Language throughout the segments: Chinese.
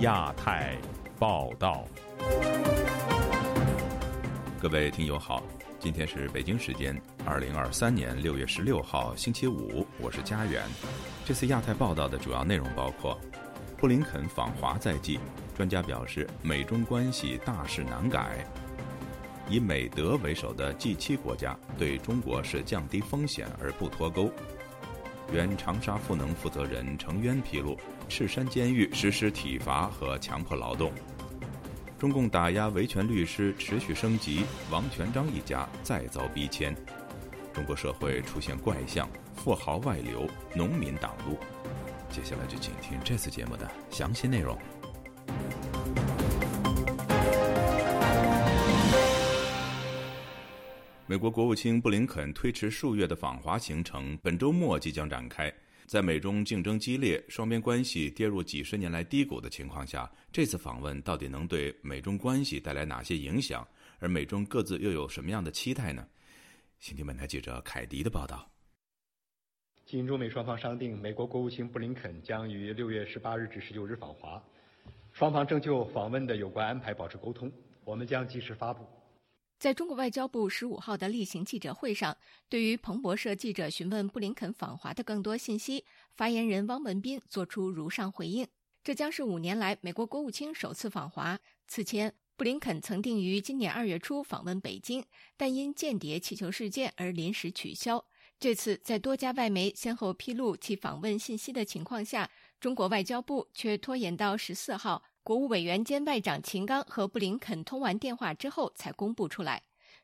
亚太报道，各位听友好，今天是北京时间二零二三年六月十六号星期五，我是佳远。这次亚太报道的主要内容包括：布林肯访华在即，专家表示美中关系大势难改；以美德为首的 G 七国家对中国是降低风险而不脱钩。原长沙赋能负责人程渊披露，赤山监狱实施体罚和强迫劳动。中共打压维权律师持续升级，王全章一家再遭逼迁。中国社会出现怪象，富豪外流，农民挡路。接下来就请听这次节目的详细内容。美国国务卿布林肯推迟数月的访华行程，本周末即将展开。在美中竞争激烈、双边关系跌入几十年来低谷的情况下，这次访问到底能对美中关系带来哪些影响？而美中各自又有什么样的期待呢？请听本台记者凯迪的报道。经中美双方商定，美国国务卿布林肯将于六月十八日至十九日访华，双方正就访问的有关安排保持沟通，我们将及时发布。在中国外交部十五号的例行记者会上，对于彭博社记者询问布林肯访华的更多信息，发言人汪文斌作出如上回应：这将是五年来美国国务卿首次访华。此前，布林肯曾定于今年二月初访问北京，但因间谍气球事件而临时取消。这次在多家外媒先后披露其访问信息的情况下，中国外交部却拖延到十四号。国务委员兼外长秦刚和布林肯通完电话之后才公布出来。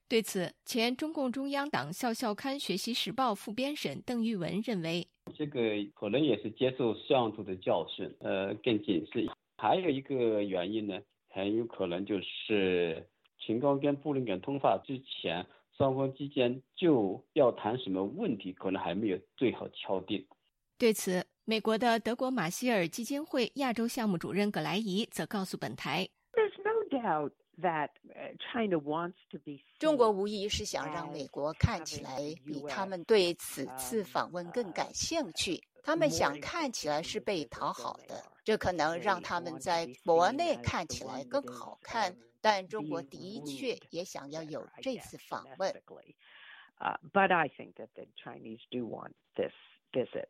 对此，前中共中央党校校刊《学习时报》副编审邓玉文认为，这个可能也是接受摄像头的教训，呃，更谨慎。还有一个原因呢，很有可能就是秦刚跟布林肯通话之前，双方之间就要谈什么问题，可能还没有最好敲定。对此。美国的德国马歇尔基金会亚洲项目主任葛莱仪则告诉本台：“中国无疑是想让美国看起来比他们对此次访问更感兴趣。他们想看起来是被讨好的，这可能让他们在国内看起来更好看。但中国的确也想要有这次访问。” But I think that the Chinese do want this visit.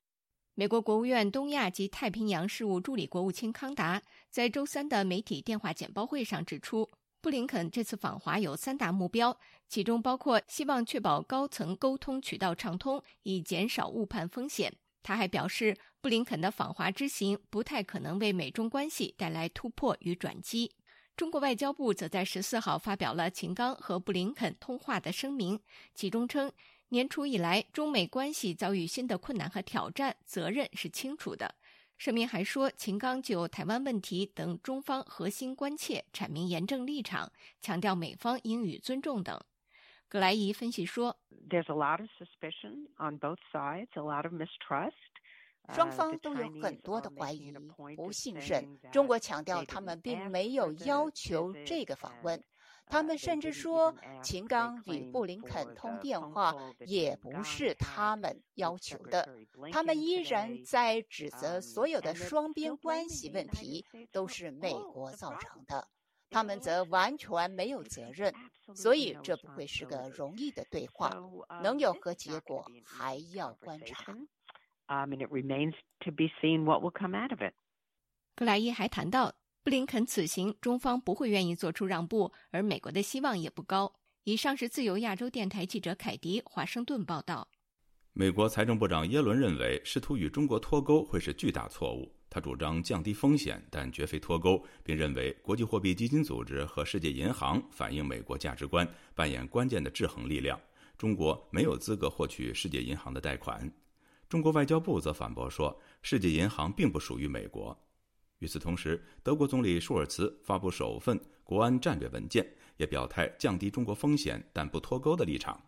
美国国务院东亚及太平洋事务助理国务卿康达在周三的媒体电话简报会上指出，布林肯这次访华有三大目标，其中包括希望确保高层沟通渠道畅通，以减少误判风险。他还表示，布林肯的访华之行不太可能为美中关系带来突破与转机。中国外交部则在十四号发表了秦刚和布林肯通话的声明，其中称。年初以来，中美关系遭遇新的困难和挑战，责任是清楚的。声明还说，秦刚就台湾问题等中方核心关切阐明严正立场，强调美方应予尊重等。格莱伊分析说：“There's a lot of suspicion on both sides, a lot of mistrust。双方都有很多的怀疑、不信任。中国强调，他们并没有要求这个访问。”他们甚至说，秦刚与布林肯通电话也不是他们要求的。他们依然在指责所有的双边关系问题都是美国造成的，他们则完全没有责任。所以，这不会是个容易的对话，能有何结果还要观察。格莱伊还谈到。布林肯此行，中方不会愿意做出让步，而美国的希望也不高。以上是自由亚洲电台记者凯迪华盛顿报道。美国财政部长耶伦认为，试图与中国脱钩会是巨大错误。他主张降低风险，但绝非脱钩，并认为国际货币基金组织和世界银行反映美国价值观，扮演关键的制衡力量。中国没有资格获取世界银行的贷款。中国外交部则反驳说，世界银行并不属于美国。与此同时，德国总理舒尔茨发布首份国安战略文件，也表态降低中国风险但不脱钩的立场。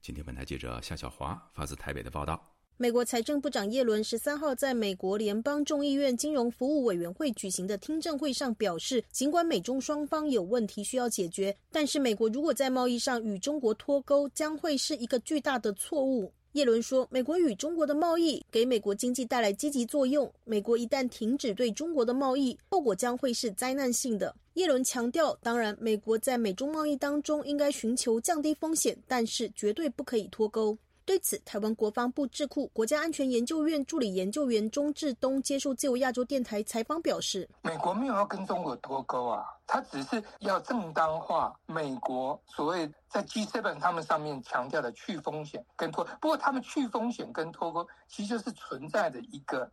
今天，本台记者夏小华发自台北的报道：美国财政部长耶伦十三号在美国联邦众议院金融服务委员会举行的听证会上表示，尽管美中双方有问题需要解决，但是美国如果在贸易上与中国脱钩，将会是一个巨大的错误。耶伦说，美国与中国的贸易给美国经济带来积极作用。美国一旦停止对中国的贸易，后果将会是灾难性的。耶伦强调，当然，美国在美中贸易当中应该寻求降低风险，但是绝对不可以脱钩。对此，台湾国防部智库国家安全研究院助理研究员钟志东接受自由亚洲电台采访表示：“美国没有要跟中国脱钩啊，他只是要正当化美国所谓在 G7 他们上面强调的去风险跟脱。不过，他们去风险跟脱钩其实是存在的一个。”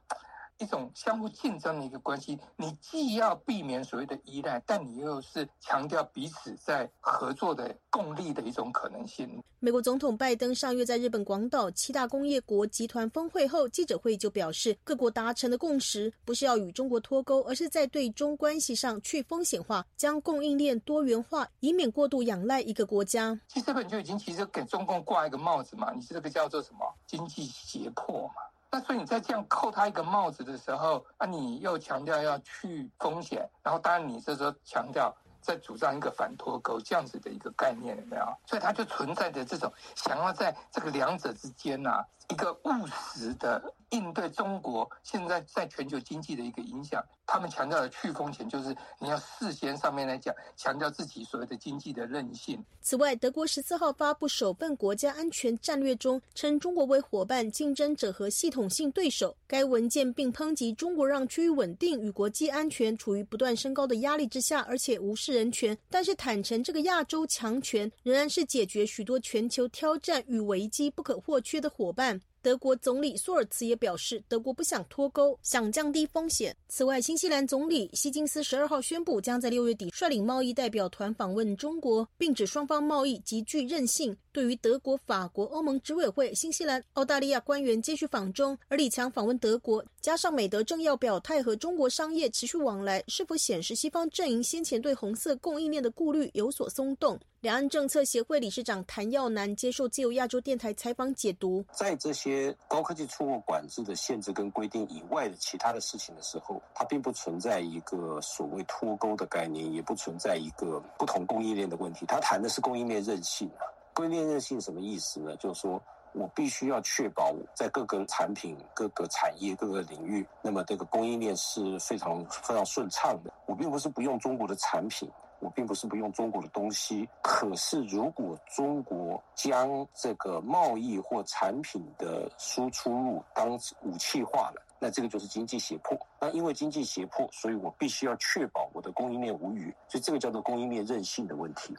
一种相互竞争的一个关系，你既要避免所谓的依赖，但你又是强调彼此在合作的共利的一种可能性。美国总统拜登上月在日本广岛七大工业国集团峰会后记者会就表示，各国达成的共识不是要与中国脱钩，而是在对中关系上去风险化，将供应链多元化，以免过度仰赖一个国家。其实这本就已经其实给中共挂一个帽子嘛，你是这个叫做什么经济胁迫嘛？那所以你在这样扣他一个帽子的时候，啊，你又强调要去风险，然后当然你这时候强调在主张一个反脱钩这样子的一个概念，有没有？所以他就存在着这种想要在这个两者之间呐，一个务实的应对中国现在在全球经济的一个影响。他们强调的去风险，就是你要事先上面来讲，强调自己所谓的经济的韧性。此外，德国十四号发布首份国家安全战略中，称中国为伙伴、竞争者和系统性对手。该文件并抨击中国让区域稳定与国际安全处于不断升高的压力之下，而且无视人权。但是坦诚，这个亚洲强权仍然是解决许多全球挑战与危机不可或缺的伙伴。德国总理舒尔茨也表示，德国不想脱钩，想降低风险。此外，新西兰总理希金斯十二号宣布，将在六月底率领贸易代表团访问中国，并指双方贸易极具韧性。对于德国、法国、欧盟执委会、新西兰、澳大利亚官员接续访中，而李强访问德国，加上美德政要表态和中国商业持续往来，是否显示西方阵营先前对红色供应链的顾虑有所松动？两岸政策协会理事长谭耀南接受自由亚洲电台采访解读，在这些高科技出口管制的限制跟规定以外的其他的事情的时候，它并不存在一个所谓脱钩的概念，也不存在一个不同供应链的问题。它谈的是供应链韧性啊。供应链韧性什么意思呢？就是说我必须要确保在各个产品、各个产业、各个领域，那么这个供应链是非常非常顺畅的。我并不是不用中国的产品，我并不是不用中国的东西。可是如果中国将这个贸易或产品的输出入当武器化了，那这个就是经济胁迫。那因为经济胁迫，所以我必须要确保我的供应链无虞。所以这个叫做供应链韧性的问题。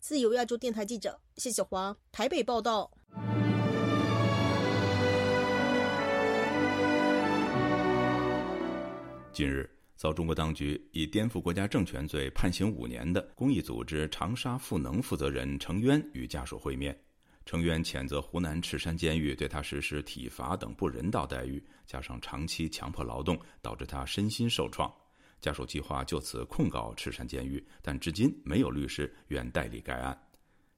自由亚洲电台记者谢小华台北报道。近日，遭中国当局以颠覆国家政权罪判刑五年的公益组织长沙赋能负责人程渊与家属会面。程渊谴责湖南赤山监狱对他实施体罚等不人道待遇，加上长期强迫劳动，导致他身心受创。家属计划就此控告赤山监狱，但至今没有律师愿代理该案。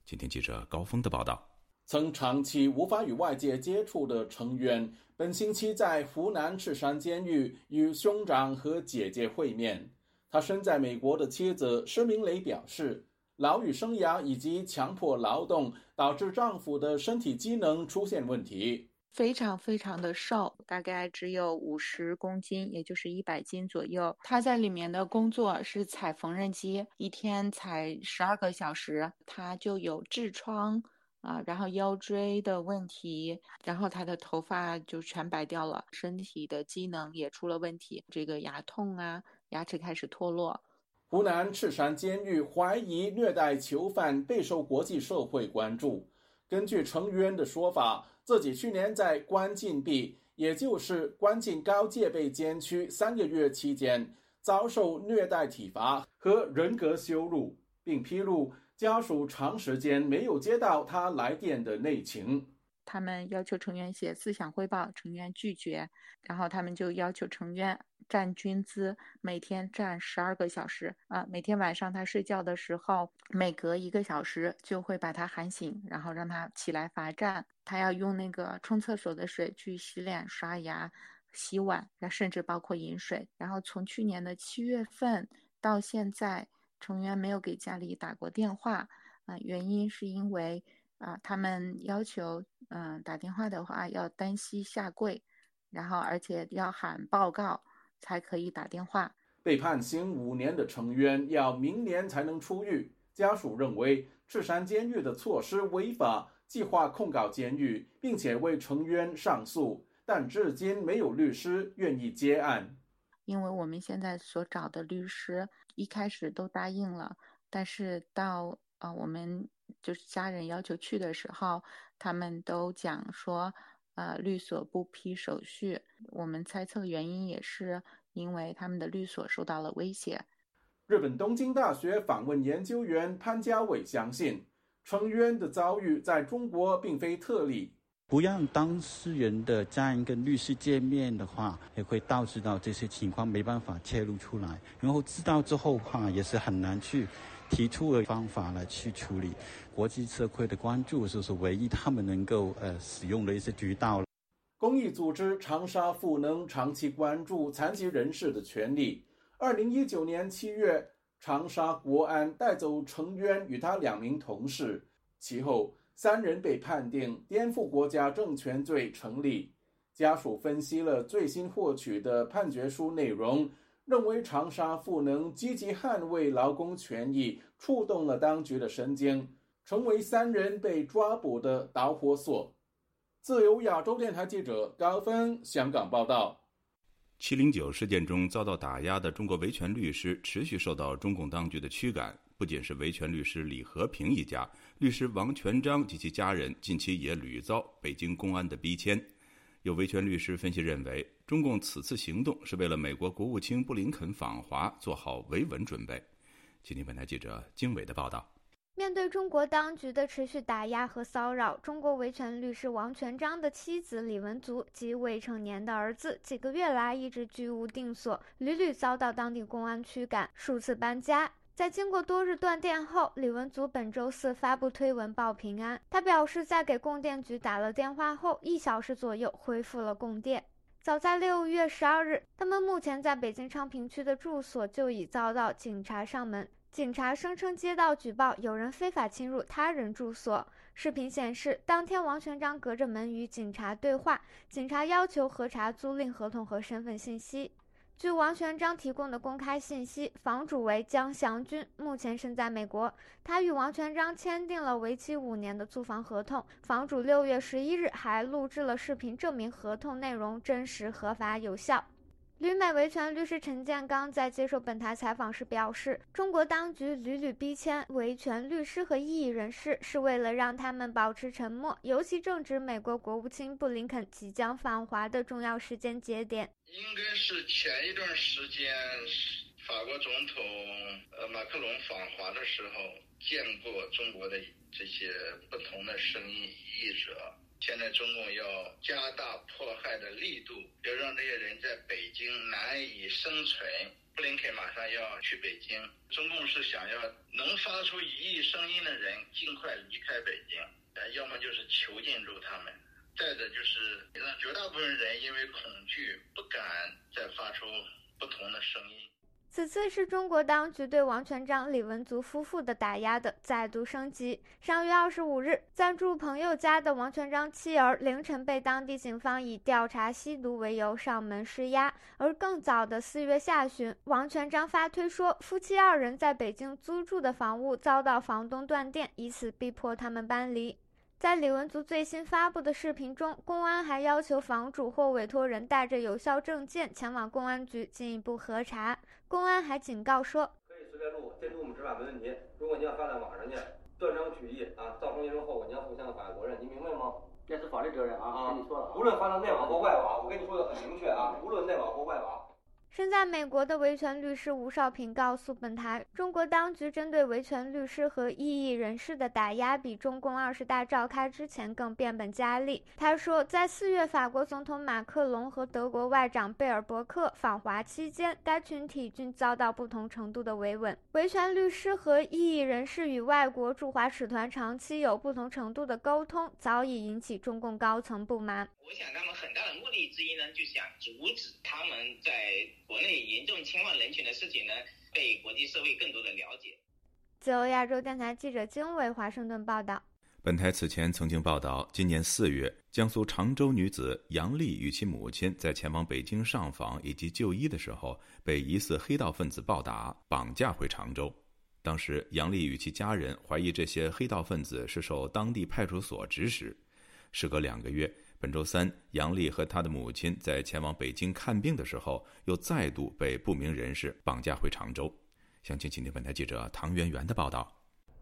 今天记者高峰的报道：曾长期无法与外界接触的成员，本星期在湖南赤山监狱与兄长和姐姐会面。他身在美国的妻子施明雷表示，牢狱生涯以及强迫劳动导致丈夫的身体机能出现问题。非常非常的瘦，大概只有五十公斤，也就是一百斤左右。他在里面的工作是踩缝纫机，一天踩十二个小时。他就有痔疮啊，然后腰椎的问题，然后他的头发就全白掉了，身体的机能也出了问题，这个牙痛啊，牙齿开始脱落。湖南赤山监狱怀疑虐待囚犯备受国际社会关注。根据程渊的说法。自己去年在关禁闭，也就是关进高戒备监区三个月期间，遭受虐待体罚和人格羞辱，并披露家属长时间没有接到他来电的内情。他们要求成员写思想汇报，成员拒绝，然后他们就要求成员站军姿，每天站十二个小时啊。每天晚上他睡觉的时候，每隔一个小时就会把他喊醒，然后让他起来罚站。他要用那个冲厕所的水去洗脸、刷牙、洗碗，甚至包括饮水。然后从去年的七月份到现在，成员没有给家里打过电话啊，原因是因为。啊，他们要求，嗯，打电话的话要单膝下跪，然后而且要喊报告才可以打电话。被判刑五年的成员要明年才能出狱，家属认为赤山监狱的措施违法，计划控告监狱，并且为成员上诉，但至今没有律师愿意接案。因为我们现在所找的律师一开始都答应了，但是到啊我们。就是家人要求去的时候，他们都讲说，呃，律所不批手续。我们猜测原因也是因为他们的律所受到了威胁。日本东京大学访问研究员潘家伟相信，成员的遭遇在中国并非特例。不让当事人的家人跟律师见面的话，也会导致到这些情况没办法揭露出来。然后知道之后的话，也是很难去。提出的方法来去处理国际社会的关注，就是唯一他们能够呃使用的一些渠道。公益组织长沙赋能长期关注残疾人士的权利。二零一九年七月，长沙国安带走程渊与他两名同事，其后三人被判定颠覆国家政权罪成立。家属分析了最新获取的判决书内容。认为长沙赋能积极捍卫劳工权益，触动了当局的神经，成为三人被抓捕的导火索。自由亚洲电台记者高峰香港报道：七零九事件中遭到打压的中国维权律师持续受到中共当局的驱赶，不仅是维权律师李和平一家，律师王全章及其家人近期也屡遭北京公安的逼迁。有维权律师分析认为，中共此次行动是为了美国国务卿布林肯访华做好维稳准备。请听本台记者经纬的报道。面对中国当局的持续打压和骚扰，中国维权律师王全章的妻子李文足及未成年的儿子几个月来一直居无定所，屡屡遭到当地公安驱赶，数次搬家。在经过多日断电后，李文祖本周四发布推文报平安。他表示，在给供电局打了电话后，一小时左右恢复了供电。早在六月十二日，他们目前在北京昌平区的住所就已遭到警察上门。警察声称接到举报，有人非法侵入他人住所。视频显示，当天王全章隔着门与警察对话，警察要求核查租赁合同和身份信息。据王全章提供的公开信息，房主为江祥军，目前身在美国。他与王全章签订了为期五年的租房合同。房主六月十一日还录制了视频，证明合同内容真实、合法、有效。旅美维权律师陈建刚在接受本台采访时表示，中国当局屡屡逼迁维权律师和异议人士，是为了让他们保持沉默，尤其正值美国国务卿布林肯即将访华的重要时间节点。应该是前一段时间，法国总统呃马克龙访华的时候，见过中国的这些不同的声音异者。现在中共要加大迫害的力度，要让这些人在北京难以生存。布林肯马上要去北京，中共是想要能发出异议声音的人尽快离开北京，要么就是囚禁住他们，再者就是让绝大部分人因为恐惧不敢再发出不同的声音。此次是中国当局对王全章、李文足夫妇的打压的再度升级。上月二十五日，暂住朋友家的王全章妻儿凌晨被当地警方以调查吸毒为由上门施压，而更早的四月下旬，王全章发推说，夫妻二人在北京租住的房屋遭到房东断电，以此逼迫他们搬离。在李文足最新发布的视频中，公安还要求房主或委托人带着有效证件前往公安局进一步核查。公安还警告说：“可以随便录，监督我们执法没问题。如果您要发在网上去，断章取义啊，造成严重后果，你要负相应法律责任，你明白吗？这是法律责任啊！跟你说了，无论发到内网或外网，我跟你说的很明确啊，无论内网或外网。”身在美国的维权律师吴少平告诉本台，中国当局针对维权律师和异议人士的打压比中共二十大召开之前更变本加厉。他说，在四月法国总统马克龙和德国外长贝尔伯克访华期间，该群体均遭到不同程度的维稳。维权律师和异议人士与外国驻华使团长期有不同程度的沟通，早已引起中共高层不满。我想，他们很大的目的之一呢，就想阻止他们在国内严重侵犯人权的事情呢，被国际社会更多的了解。自由亚洲电台记者经纬华盛顿报道。本台此前曾经报道，今年四月，江苏常州女子杨丽与其母亲在前往北京上访以及就医的时候，被疑似黑道分子暴打、绑架回常州。当时，杨丽与其家人怀疑这些黑道分子是受当地派出所指使。时隔两个月，本周三，杨丽和她的母亲在前往北京看病的时候，又再度被不明人士绑架回常州。详情，请听本台记者唐媛媛的报道。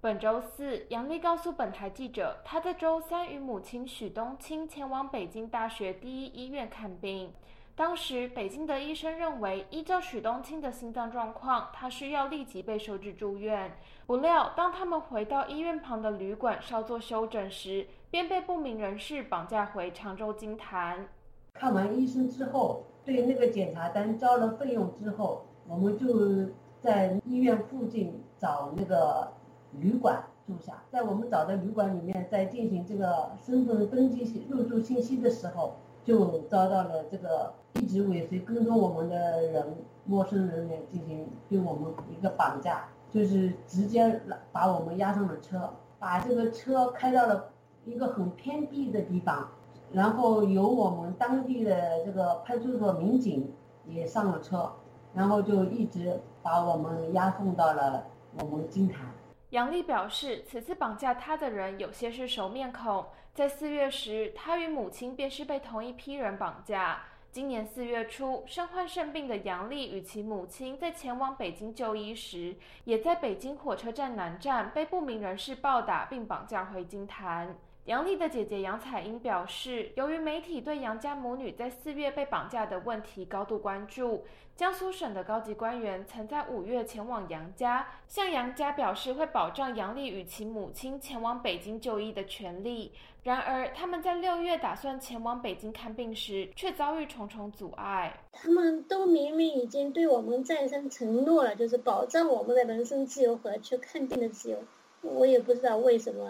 本周四，杨丽告诉本台记者，她在周三与母亲许冬青前往北京大学第一医院看病。当时，北京的医生认为，依照许冬青的心脏状况，她需要立即被收治住院。不料，当他们回到医院旁的旅馆稍作休整时，便被不明人士绑架回常州金坛。看完医生之后，对那个检查单交了费用之后，我们就在医院附近找那个。旅馆住下，在我们找的旅馆里面，在进行这个身份登记入住信息的时候，就遭到了这个一直尾随跟踪我们的人，陌生人员进行对我们一个绑架，就是直接把我们押上了车，把这个车开到了一个很偏僻的地方，然后由我们当地的这个派出所民警也上了车，然后就一直把我们押送到了我们金坛。杨丽表示，此次绑架她的人有些是熟面孔。在四月时，他与母亲便是被同一批人绑架。今年四月初，身患肾病的杨丽与其母亲在前往北京就医时，也在北京火车站南站被不明人士暴打并绑架回金坛。杨丽的姐姐杨彩英表示，由于媒体对杨家母女在四月被绑架的问题高度关注，江苏省的高级官员曾在五月前往杨家，向杨家表示会保障杨丽与其母亲前往北京就医的权利。然而，他们在六月打算前往北京看病时，却遭遇重重阻碍。他们都明明已经对我们再三承诺了，就是保障我们的人身自由和去看病的自由。我也不知道为什么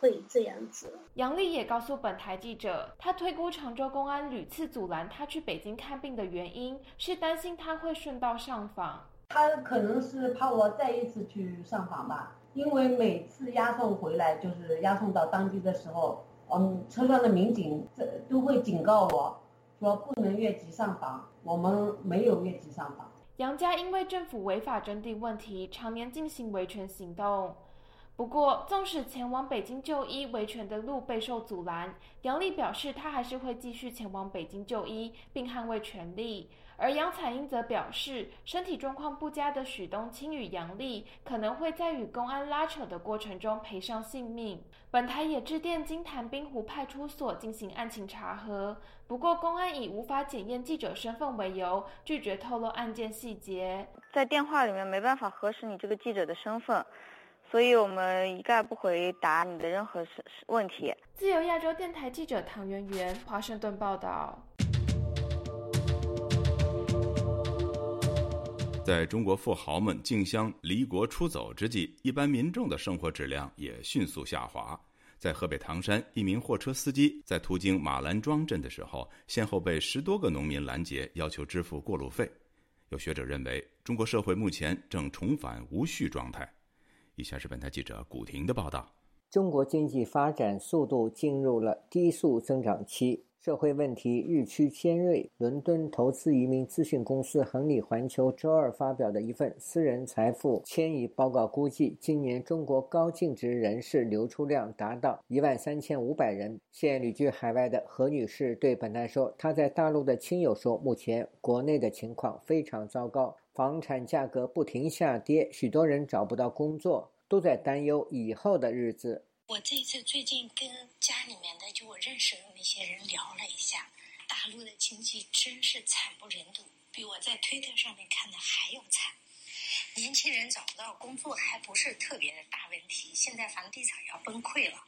会这样子。杨丽也告诉本台记者，她推估常州公安屡次阻拦她去北京看病的原因是担心她会顺道上访。他可能是怕我再一次去上访吧，因为每次押送回来，就是押送到当地的时候，嗯，车上的民警这都会警告我说不能越级上访。我们没有越级上访。杨家因为政府违法征地问题，常年进行维权行动。不过，纵使前往北京就医维权的路备受阻拦，杨丽表示，她还是会继续前往北京就医，并捍卫权利。而杨彩英则表示，身体状况不佳的许冬青与杨丽可能会在与公安拉扯的过程中赔上性命。本台也致电金坛滨湖派出所进行案情查核，不过公安以无法检验记者身份为由，拒绝透露案件细节。在电话里面没办法核实你这个记者的身份。所以我们一概不回答你的任何事问题。自由亚洲电台记者唐媛媛，华盛顿报道。在中国富豪们竞相离国出走之际，一般民众的生活质量也迅速下滑。在河北唐山，一名货车司机在途经马兰庄镇的时候，先后被十多个农民拦截，要求支付过路费。有学者认为，中国社会目前正重返无序状态。以下是本台记者古婷的报道：中国经济发展速度进入了低速增长期，社会问题日趋尖锐。伦敦投资移民咨询公司恒利环球周二发表的一份私人财富迁移报告估计，今年中国高净值人士流出量达到一万三千五百人。现旅居海外的何女士对本台说：“她在大陆的亲友说，目前国内的情况非常糟糕。”房产价格不停下跌，许多人找不到工作，都在担忧以后的日子。我这次最近跟家里面的就我认识的一些人聊了一下，大陆的经济真是惨不忍睹，比我在推特上面看的还要惨。年轻人找不到工作还不是特别的大问题，现在房地产要崩溃了，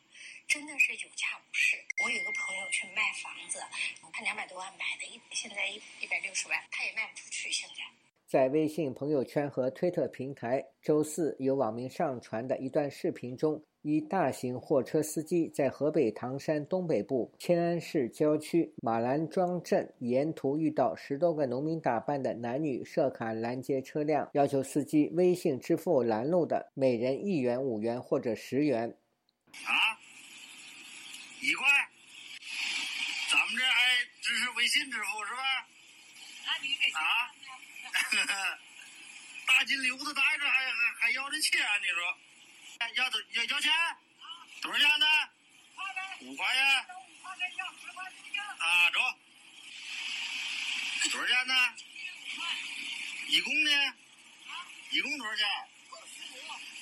真的是有价无市。我有个朋友去卖房子，他两百多万买的，一现在一一百六十万，他也卖不出去，现在。在微信朋友圈和推特平台，周四有网民上传的一段视频中，一大型货车司机在河北唐山东北部迁安市郊区马兰庄镇沿途遇到十多个农民打扮的男女设卡拦截车辆，要求司机微信支付拦路的每人一元、五元或者十元。啊，一块。咱们这还支持微信支付是吧？啊？大金溜子带着还还还要这钱？你说？要要要钱？多少钱呢？五块钱。啊，走。多少钱呢？一共呢？一共多少钱？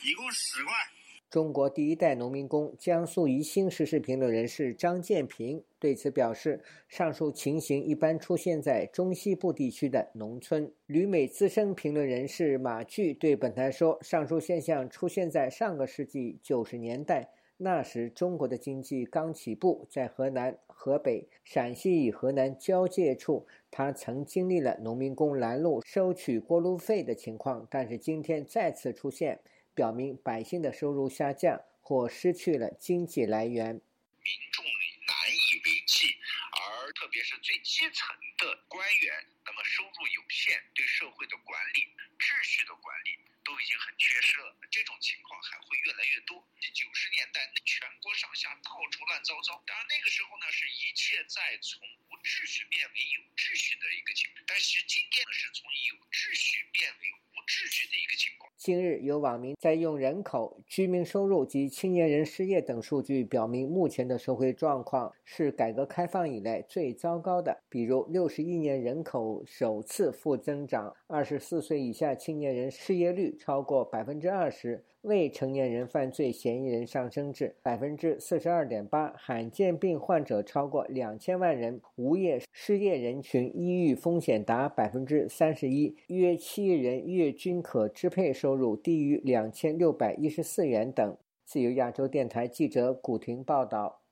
一共十块。中国第一代农民工、江苏宜兴时事评论人士张建平对此表示：“上述情形一般出现在中西部地区的农村。”旅美资深评论人士马巨对本台说：“上述现象出现在上个世纪九十年代，那时中国的经济刚起步，在河南、河北、陕西与河南交界处，他曾经历了农民工拦路收取过路费的情况，但是今天再次出现。”表明百姓的收入下降或失去了经济来源，民众难以为继，而特别是最基层的官员，那么收入有限，对社会的管理、秩序的管理都已经很缺失了。这种情况还会越来越多。九十年代，全国上下到处乱糟糟，当然那个时候呢，是一切在从无秩序变为有秩序的一个情况，但是今天呢，是从有秩序变为无秩序的一个情况。近日，有网民在用人口、居民收入及青年人失业等数据，表明目前的社会状况是改革开放以来最糟糕的。比如，六十一年人口首次负增长，二十四岁以下青年人失业率超过百分之二十。未成年人犯罪嫌疑人上升至百分之四十二点八，罕见病患者超过两千万人，无业失业人群抑郁风险达百分之三十一，约七亿人月均可支配收入低于两千六百一十四元等。自由亚洲电台记者古婷报道。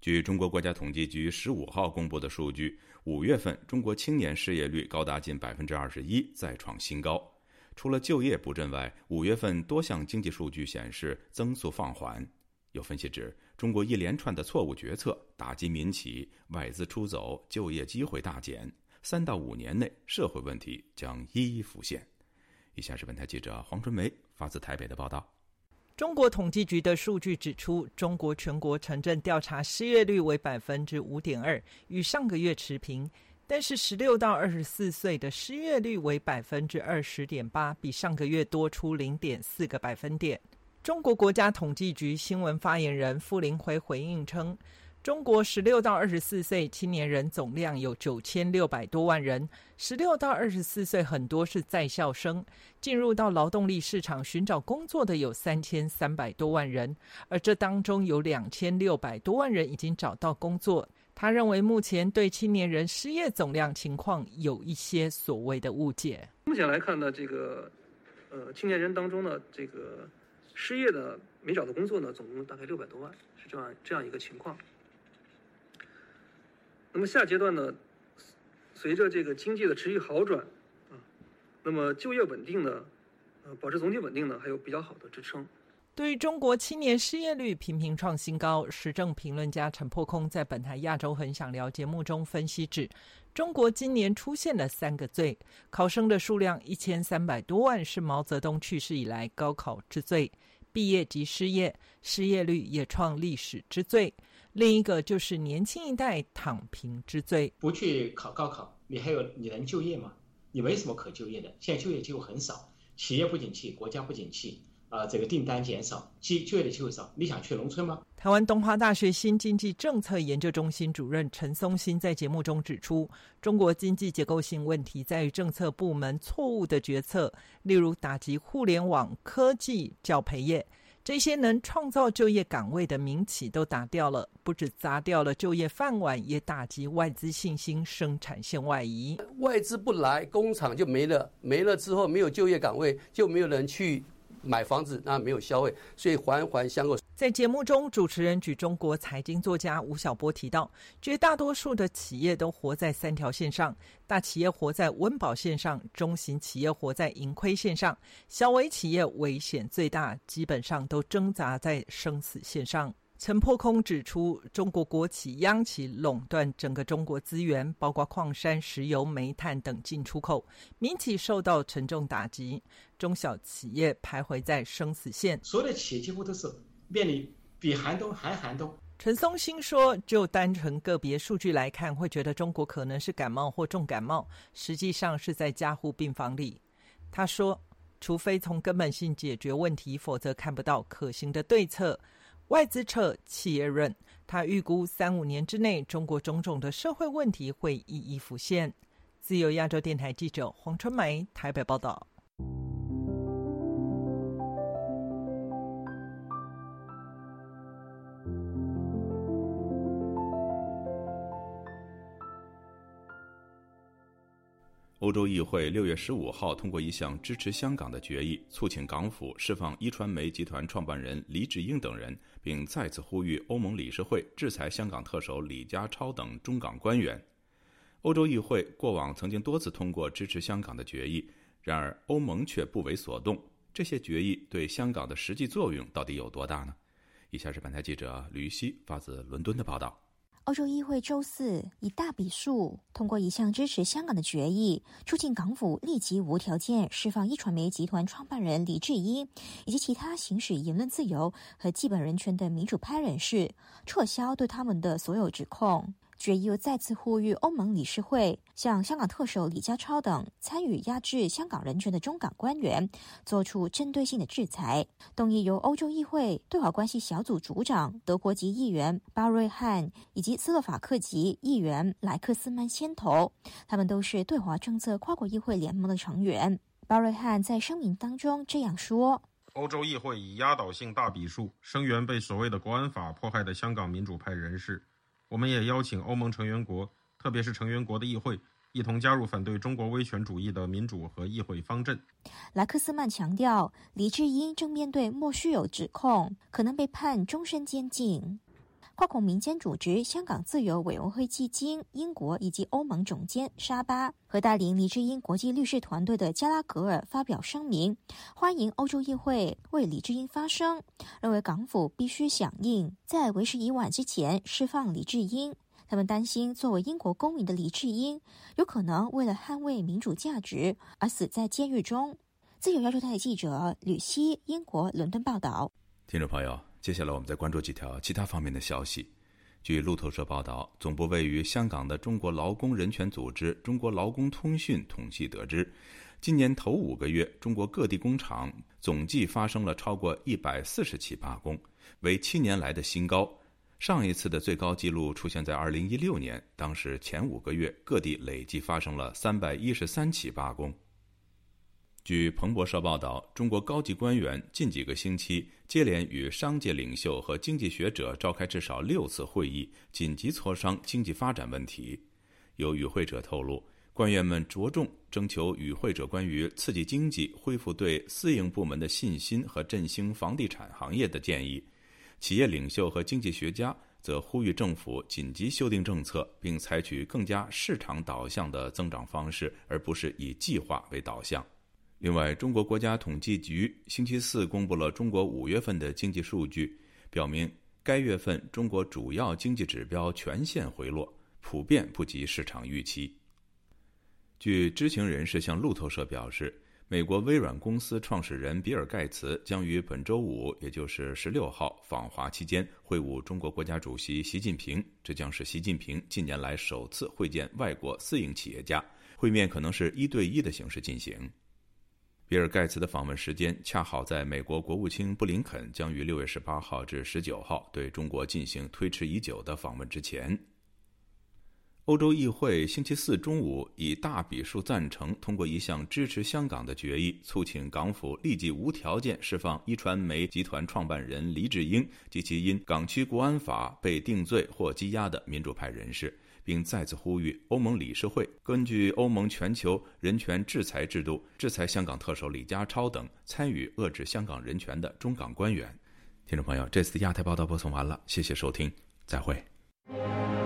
据中国国家统计局十五号公布的数据，五月份中国青年失业率高达近百分之二十一，再创新高。除了就业不振外，五月份多项经济数据显示增速放缓。有分析指，中国一连串的错误决策打击民企，外资出走，就业机会大减。三到五年内，社会问题将一一浮现。以下是本台记者黄春梅发自台北的报道。中国统计局的数据指出，中国全国城镇调查失业率为百分之五点二，与上个月持平。但是，十六到二十四岁的失业率为百分之二十点八，比上个月多出零点四个百分点。中国国家统计局新闻发言人傅林辉回应称，中国十六到二十四岁青年人总量有九千六百多万人，十六到二十四岁很多是在校生，进入到劳动力市场寻找工作的有三千三百多万人，而这当中有两千六百多万人已经找到工作。他认为，目前对青年人失业总量情况有一些所谓的误解。目前来看呢，这个呃青年人当中呢，这个失业的没找到工作呢，总共大概六百多万，是这样这样一个情况。那么下阶段呢，随着这个经济的持续好转啊，那么就业稳定呢，呃保持总体稳定呢，还有比较好的支撑。对于中国青年失业率频频创新高，时政评论家陈破空在本台《亚洲很想聊》节目中分析指，中国今年出现了三个最：考生的数量一千三百多万是毛泽东去世以来高考之最；毕业即失业，失业率也创历史之最；另一个就是年轻一代躺平之最。不去考高考，你还有你能就业吗？你没什么可就业的，现在就业机会很少，企业不景气，国家不景气。啊，这个订单减少，就就业的机会少，你想去农村吗？台湾东华大学新经济政策研究中心主任陈松新在节目中指出，中国经济结构性问题在于政策部门错误的决策，例如打击互联网、科技、教培业这些能创造就业岗位的民企都打掉了，不止砸掉了就业饭碗，也打击外资信心，生产线外移。外资不来，工厂就没了，没了之后没有就业岗位，就没有人去。买房子那没有消费，所以环环相扣。在节目中，主持人举中国财经作家吴晓波提到，绝大多数的企业都活在三条线上：大企业活在温饱线上，中型企业活在盈亏线上，小微企业危险最大，基本上都挣扎在生死线上。陈破空指出，中国国企、央企垄断整个中国资源，包括矿山、石油、煤炭等进出口，民企受到沉重打击，中小企业徘徊在生死线。所有的企业几乎都是面临比寒冬还寒冬。陈松兴说：“就单纯个别数据来看，会觉得中国可能是感冒或重感冒，实际上是在加护病房里。”他说：“除非从根本性解决问题，否则看不到可行的对策。”外资撤，企业润。他预估三五年之内，中国种种的社会问题会一一浮现。自由亚洲电台记者黄春梅台北报道。欧洲议会六月十五号通过一项支持香港的决议，促请港府释放一传媒集团创办人黎智英等人，并再次呼吁欧盟理事会制裁香港特首李家超等中港官员。欧洲议会过往曾经多次通过支持香港的决议，然而欧盟却不为所动。这些决议对香港的实际作用到底有多大呢？以下是本台记者吕希发自伦敦的报道。欧洲议会周四以大笔数通过一项支持香港的决议，促进港府立即无条件释放一传媒集团创办人李志英以及其他行使言论自由和基本人权的民主派人士，撤销对他们的所有指控。决议又再次呼吁欧盟理事会向香港特首李家超等参与压制香港人权的中港官员做出针对性的制裁。动议由欧洲议会对华关系小组组长德国籍议员巴瑞汉以及斯洛伐克籍议员莱克斯曼牵头，他们都是对华政策跨国议会联盟的成员。巴瑞汉在声明当中这样说：“欧洲议会以压倒性大笔数声援被所谓的国安法迫害的香港民主派人士。”我们也邀请欧盟成员国，特别是成员国的议会，一同加入反对中国威权主义的民主和议会方阵。莱克斯曼强调，黎智英正面对莫须有指控，可能被判终身监禁。跨国民间组织香港自由委员会基金、英国以及欧盟总监沙巴和带领李智英国际律师团队的加拉格尔发表声明，欢迎欧洲议会为李智英发声，认为港府必须响应，在为时已晚之前释放李智英。他们担心，作为英国公民的李智英有可能为了捍卫民主价值而死在监狱中。自由亚洲台记者吕希，英国伦敦报道。听众朋友。接下来，我们再关注几条其他方面的消息。据路透社报道，总部位于香港的中国劳工人权组织中国劳工通讯统计得知，今年头五个月，中国各地工厂总计发生了超过一百四十起罢工，为七年来的新高。上一次的最高纪录出现在二零一六年，当时前五个月各地累计发生了三百一十三起罢工。据彭博社报道，中国高级官员近几个星期接连与商界领袖和经济学者召开至少六次会议，紧急磋商经济发展问题。有与会者透露，官员们着重征求与会者关于刺激经济、恢复对私营部门的信心和振兴房地产行业的建议。企业领袖和经济学家则呼吁政府紧急修订政策，并采取更加市场导向的增长方式，而不是以计划为导向。另外，中国国家统计局星期四公布了中国五月份的经济数据，表明该月份中国主要经济指标全线回落，普遍不及市场预期。据知情人士向路透社表示，美国微软公司创始人比尔·盖茨将于本周五，也就是十六号访华期间会晤中国国家主席习近平，这将是习近平近年来首次会见外国私营企业家，会面可能是一对一的形式进行。比尔·盖茨的访问时间恰好在美国国务卿布林肯将于六月十八号至十九号对中国进行推迟已久的访问之前。欧洲议会星期四中午以大笔数赞成通过一项支持香港的决议，促请港府立即无条件释放一传媒集团创办人黎智英及其因港区国安法被定罪或羁押的民主派人士。并再次呼吁欧盟理事会根据欧盟全球人权制裁制度，制裁香港特首李家超等参与遏制香港人权的中港官员。听众朋友，这次亚太报道播送完了，谢谢收听，再会。